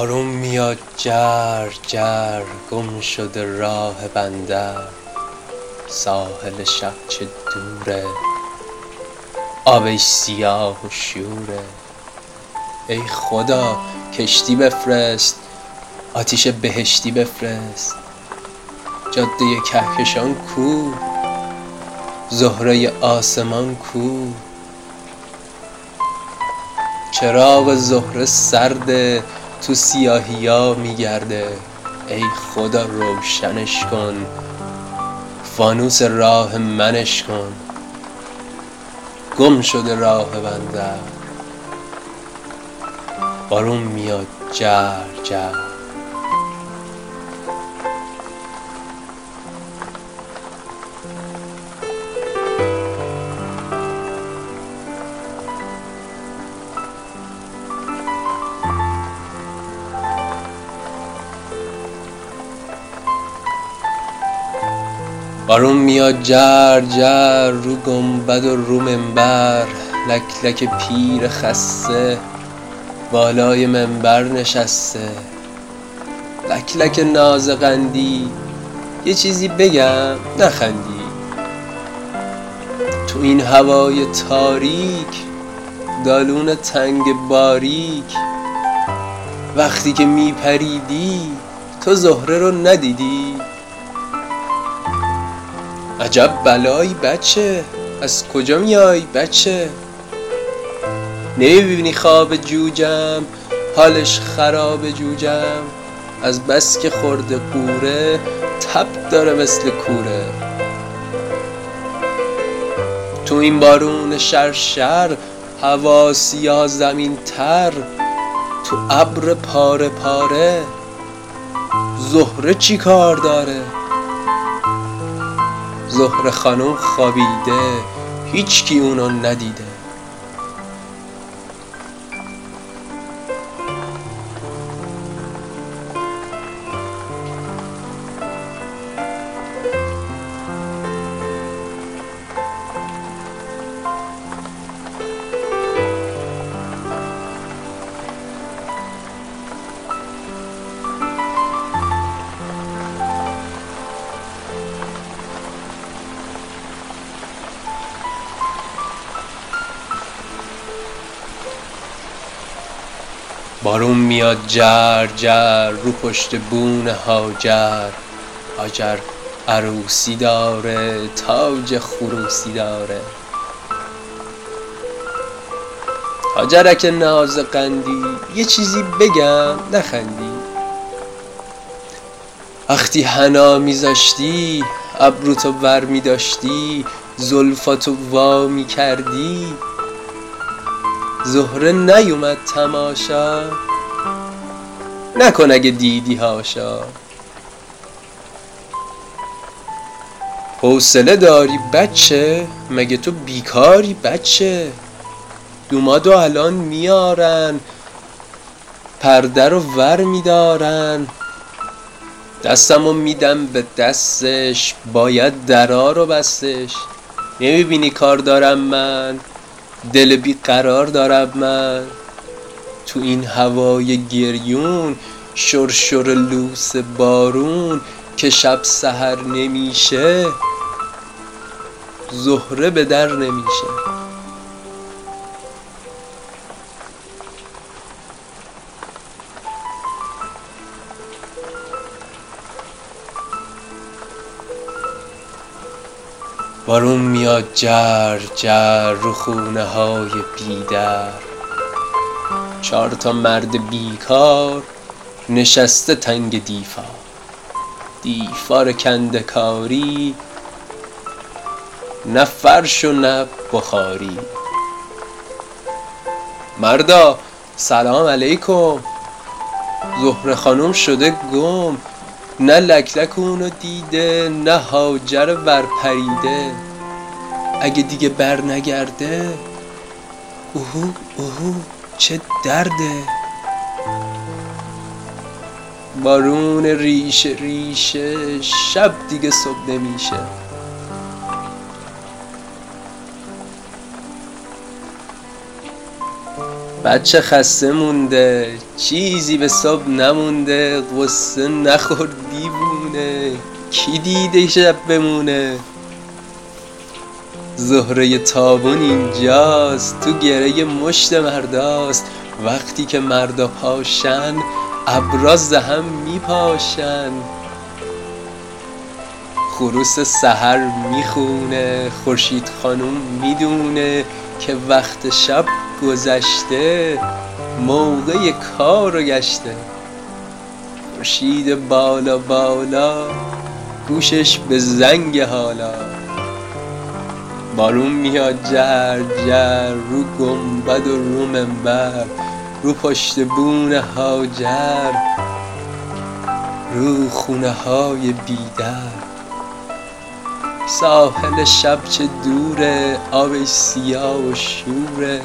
بارون میاد جر جر گم شده راه بندر ساحل شب چه دوره آبش سیاه و شوره ای خدا کشتی بفرست آتیش بهشتی بفرست جاده کهکشان کو زهره آسمان کو. چراغ زهره سرده تو سیاهیا میگرده. ای خدا روشنش کن. فانوس راه منش کن. گم شده راه بندر بارون میاد جر جر. بارون میاد جر جر رو گنبد و رو منبر لک لک پیر خسته بالای منبر نشسته. لک لک ناز قندی یه چیزی بگم نخندی تو این هوای تاریک دالون تنگ باریک وقتی که میپریدی تو زهره رو ندیدی. عجب بلایی بچه. از کجا میای بچه؟ نمی‌بینی خواب جوجم حالش خراب جوجم. از بس که خورده قوره تب داره مثل کوره. تو این بارون شرشر هوا سیاه زمین تر. تو ابر پاره پاره زهره چی کار داره؟ زهره خانم خوابیده هیچکی اونو ندیده. بارون میاد جر جر رو پشت بون هاجر. هاجر عروسی داره تاج خروسی داره. هاجرک ناز قندی یه چیزی بگم نخندی. وقتی حنا میذاشتی ابروتو ور میداشتی زلفاتو وا می‌کردی. زهره نیومد تماشا. نکن اگه دیدی هاشا حوصله داری بچه مگه تو بیکاری بچه؟ دومادو الان میارن پرده رو ور میدارن. دستمو میدم به دستش باید درا رو بستش. نمی‌بینی کار دارم من؟ دل بی قرار دارم من. تو این هوای گریون شرشر لوس بارون که شب سحر نمیشه زهره به در نمیشه. بارون میاد جر جر رو خونه های بیدر. چارتا مرد بیکار نشسته تنگ دیفا دیفار کنده کاری نه فرش و نه بخاری. مردا سلام علیکم. زهره خانم شده گم. نه لک لک اونو دیده نه هاجر ور پریده اگه دیگه بر نگرده اوهو اوهو چه درده. بارون ریشه ریشه شب دیگه صبح نمیشه. بچه خسته مونده چیزی به صبح نمونده قصه نخور دیوونه کی دیده شب بمونه؟ زهره تابون اینجاست تو گره مشت مرداست. وقتی که مردا پاشن ابراز هم میپاشن. خروس سحر می‌خونه خورشید خانوم می‌دونه که وقت شب گذشته موقع کار و گشته. خورشید بالا بالا گوشش به زنگ حالا. بارون میاد جر جر رو گنبد و رو منبر رو پشت بون هاجر رو خونه های بیدر. ساحل شب چه دوره آبش سیاه و شوره.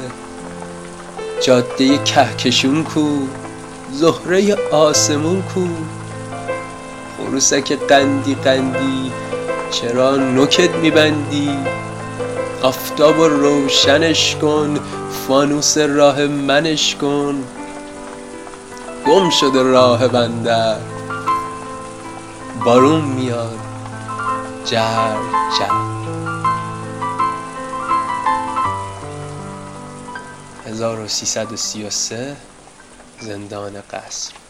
جاده کهکشون کو زهره آسمون کو. خروسک قندی قندی چرا نکت میبندی؟ آفتاب و روشنش کن فانوس راه منش کن. گم شده راه بندر بارون میاد. جر جر 1333 زندان قصر.